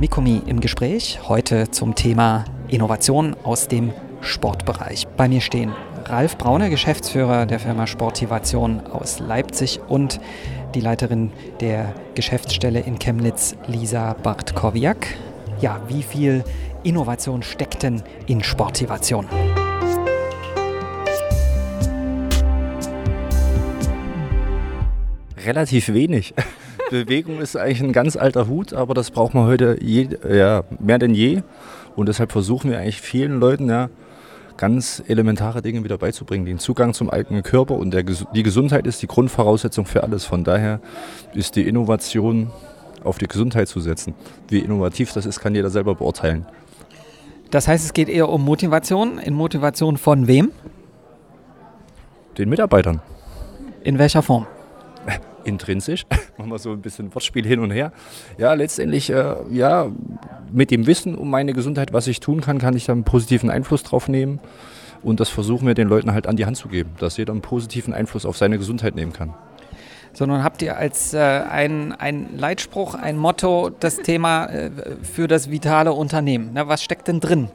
Mikumi im Gespräch, heute zum Thema Innovation aus dem Sportbereich. Bei mir stehen Ralf Braune, Geschäftsführer der Firma Sportivation aus Leipzig und die Leiterin der Geschäftsstelle in Chemnitz, Lisa Bartkowiak. Ja, wie viel Innovation steckt denn in Sportivation? Relativ wenig. Bewegung ist eigentlich ein ganz alter Hut, aber das braucht man heute je, ja, mehr denn je. Und deshalb versuchen wir eigentlich vielen Leuten ja, ganz elementare Dinge wieder beizubringen. Den Zugang zum eigenen Körper und der, die Gesundheit ist die Grundvoraussetzung für alles. Von daher ist die Innovation auf die Gesundheit zu setzen. Wie innovativ das ist, kann jeder selber beurteilen. Das heißt, es geht eher um Motivation. In Motivation von wem? Den Mitarbeitern. In welcher Form? intrinsisch, machen wir so ein bisschen Wortspiel hin und her. Ja, letztendlich, äh, ja, mit dem Wissen um meine Gesundheit, was ich tun kann, kann ich da einen positiven Einfluss drauf nehmen. Und das versuchen wir den Leuten halt an die Hand zu geben, dass jeder einen positiven Einfluss auf seine Gesundheit nehmen kann. Sondern habt ihr als äh, ein, ein Leitspruch, ein Motto das Thema äh, für das vitale Unternehmen? Na, was steckt denn drin?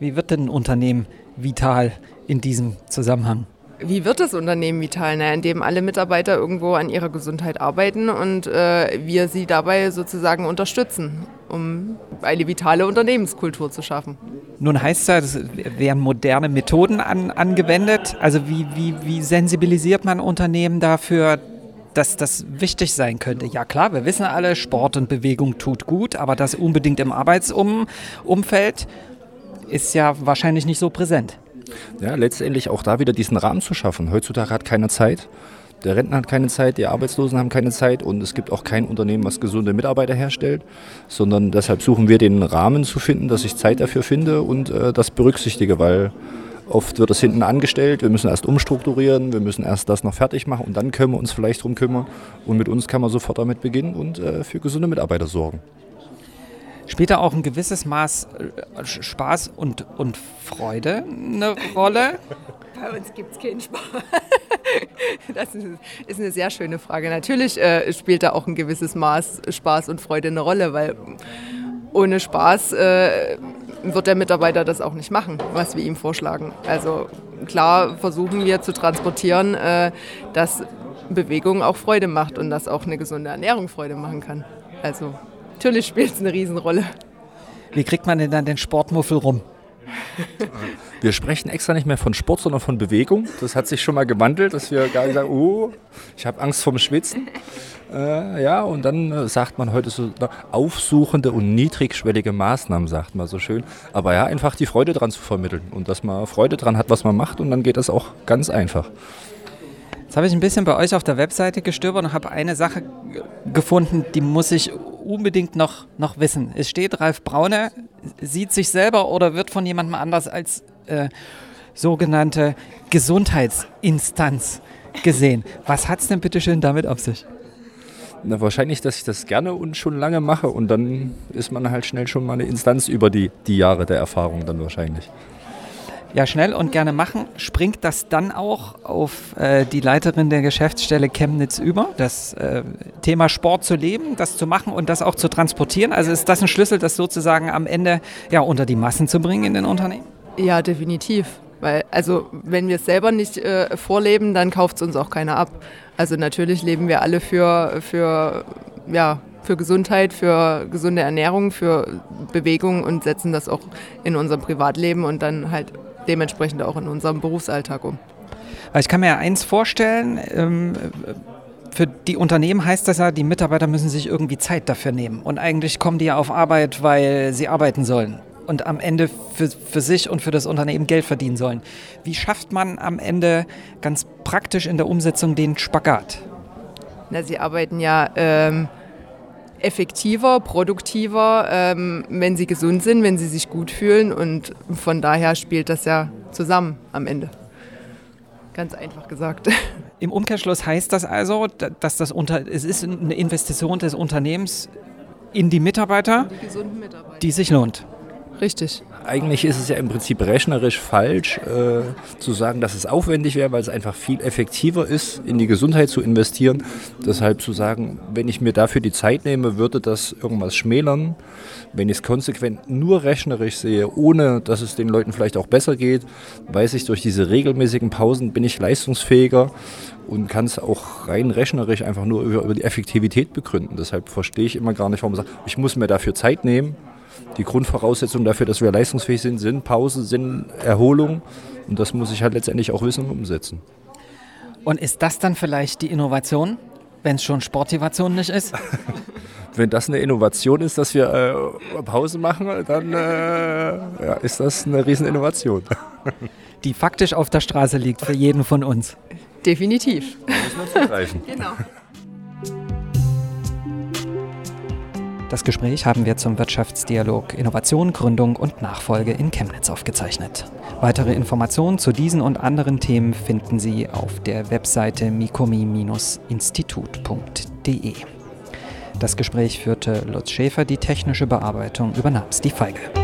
Wie wird denn ein Unternehmen vital in diesem Zusammenhang? Wie wird das Unternehmen vital? Na, indem alle Mitarbeiter irgendwo an ihrer Gesundheit arbeiten und äh, wir sie dabei sozusagen unterstützen, um eine vitale Unternehmenskultur zu schaffen. Nun heißt es ja, es werden moderne Methoden an, angewendet. Also wie, wie, wie sensibilisiert man Unternehmen dafür, dass das wichtig sein könnte. Ja klar, wir wissen alle, Sport und Bewegung tut gut, aber das unbedingt im Arbeitsumfeld ist ja wahrscheinlich nicht so präsent. Ja, letztendlich auch da wieder diesen Rahmen zu schaffen. Heutzutage hat keiner Zeit. Der Rentner hat keine Zeit, die Arbeitslosen haben keine Zeit und es gibt auch kein Unternehmen, was gesunde Mitarbeiter herstellt, sondern deshalb suchen wir den Rahmen zu finden, dass ich Zeit dafür finde und äh, das berücksichtige, weil oft wird das hinten angestellt, wir müssen erst umstrukturieren, wir müssen erst das noch fertig machen und dann können wir uns vielleicht drum kümmern und mit uns kann man sofort damit beginnen und äh, für gesunde Mitarbeiter sorgen da auch ein gewisses Maß äh, Spaß und, und Freude eine Rolle? Bei uns gibt es keinen Spaß. Das ist eine sehr schöne Frage. Natürlich äh, spielt da auch ein gewisses Maß Spaß und Freude eine Rolle, weil ohne Spaß äh, wird der Mitarbeiter das auch nicht machen, was wir ihm vorschlagen. Also klar versuchen wir zu transportieren, äh, dass Bewegung auch Freude macht und dass auch eine gesunde Ernährung Freude machen kann. Also natürlich spielt es eine Riesenrolle. Wie kriegt man denn dann den Sportmuffel rum? Wir sprechen extra nicht mehr von Sport, sondern von Bewegung. Das hat sich schon mal gewandelt, dass wir gar nicht sagen, oh, ich habe Angst vorm Schwitzen. Äh, ja, und dann äh, sagt man heute so aufsuchende und niedrigschwellige Maßnahmen, sagt man so schön. Aber ja, einfach die Freude dran zu vermitteln und dass man Freude dran hat, was man macht und dann geht das auch ganz einfach. Jetzt habe ich ein bisschen bei euch auf der Webseite gestöbert und habe eine Sache gefunden, die muss ich unbedingt noch, noch wissen. Es steht, Ralf Braune sieht sich selber oder wird von jemandem anders als äh, sogenannte Gesundheitsinstanz gesehen. Was hat es denn bitte schön damit auf sich? Na, wahrscheinlich, dass ich das gerne und schon lange mache und dann ist man halt schnell schon mal eine Instanz über die, die Jahre der Erfahrung dann wahrscheinlich ja schnell und gerne machen, springt das dann auch auf äh, die Leiterin der Geschäftsstelle Chemnitz über, das äh, Thema Sport zu leben, das zu machen und das auch zu transportieren? Also ist das ein Schlüssel, das sozusagen am Ende ja unter die Massen zu bringen in den Unternehmen? Ja, definitiv. Weil, also, wenn wir es selber nicht äh, vorleben, dann kauft es uns auch keiner ab. Also, natürlich leben wir alle für, für, ja, für Gesundheit, für gesunde Ernährung, für Bewegung und setzen das auch in unserem Privatleben und dann halt dementsprechend auch in unserem Berufsalltag um. Ich kann mir ja eins vorstellen, ähm, für die Unternehmen heißt das ja, die Mitarbeiter müssen sich irgendwie Zeit dafür nehmen. Und eigentlich kommen die ja auf Arbeit, weil sie arbeiten sollen und am Ende für, für sich und für das Unternehmen Geld verdienen sollen. Wie schafft man am Ende ganz praktisch in der Umsetzung den Spagat? Na, sie arbeiten ja ähm, effektiver, produktiver, ähm, wenn sie gesund sind, wenn sie sich gut fühlen. Und von daher spielt das ja zusammen am Ende. Ganz einfach gesagt. Im Umkehrschluss heißt das also, dass das unter, es ist eine Investition des Unternehmens in die Mitarbeiter, die, Mitarbeiter. die sich lohnt. Richtig. Eigentlich ist es ja im Prinzip rechnerisch falsch äh, zu sagen, dass es aufwendig wäre, weil es einfach viel effektiver ist, in die Gesundheit zu investieren. Deshalb zu sagen, wenn ich mir dafür die Zeit nehme, würde das irgendwas schmälern. Wenn ich es konsequent nur rechnerisch sehe, ohne dass es den Leuten vielleicht auch besser geht, weiß ich, durch diese regelmäßigen Pausen bin ich leistungsfähiger und kann es auch rein rechnerisch einfach nur über, über die Effektivität begründen. Deshalb verstehe ich immer gar nicht, warum man sagt, ich muss mir dafür Zeit nehmen die Grundvoraussetzungen dafür, dass wir leistungsfähig sind, sind Pause, sind Erholung. Und das muss ich halt letztendlich auch wissen und umsetzen. Und ist das dann vielleicht die Innovation, wenn es schon Sportivation nicht ist? wenn das eine Innovation ist, dass wir äh, Pause machen, dann äh, ja, ist das eine Rieseninnovation. Die faktisch auf der Straße liegt für jeden von uns. Definitiv. Da muss man zugreifen. genau. Das Gespräch haben wir zum Wirtschaftsdialog Innovation, Gründung und Nachfolge in Chemnitz aufgezeichnet. Weitere Informationen zu diesen und anderen Themen finden Sie auf der Webseite mikomi-institut.de. Das Gespräch führte Lutz Schäfer, die technische Bearbeitung übernahm Steve Feige.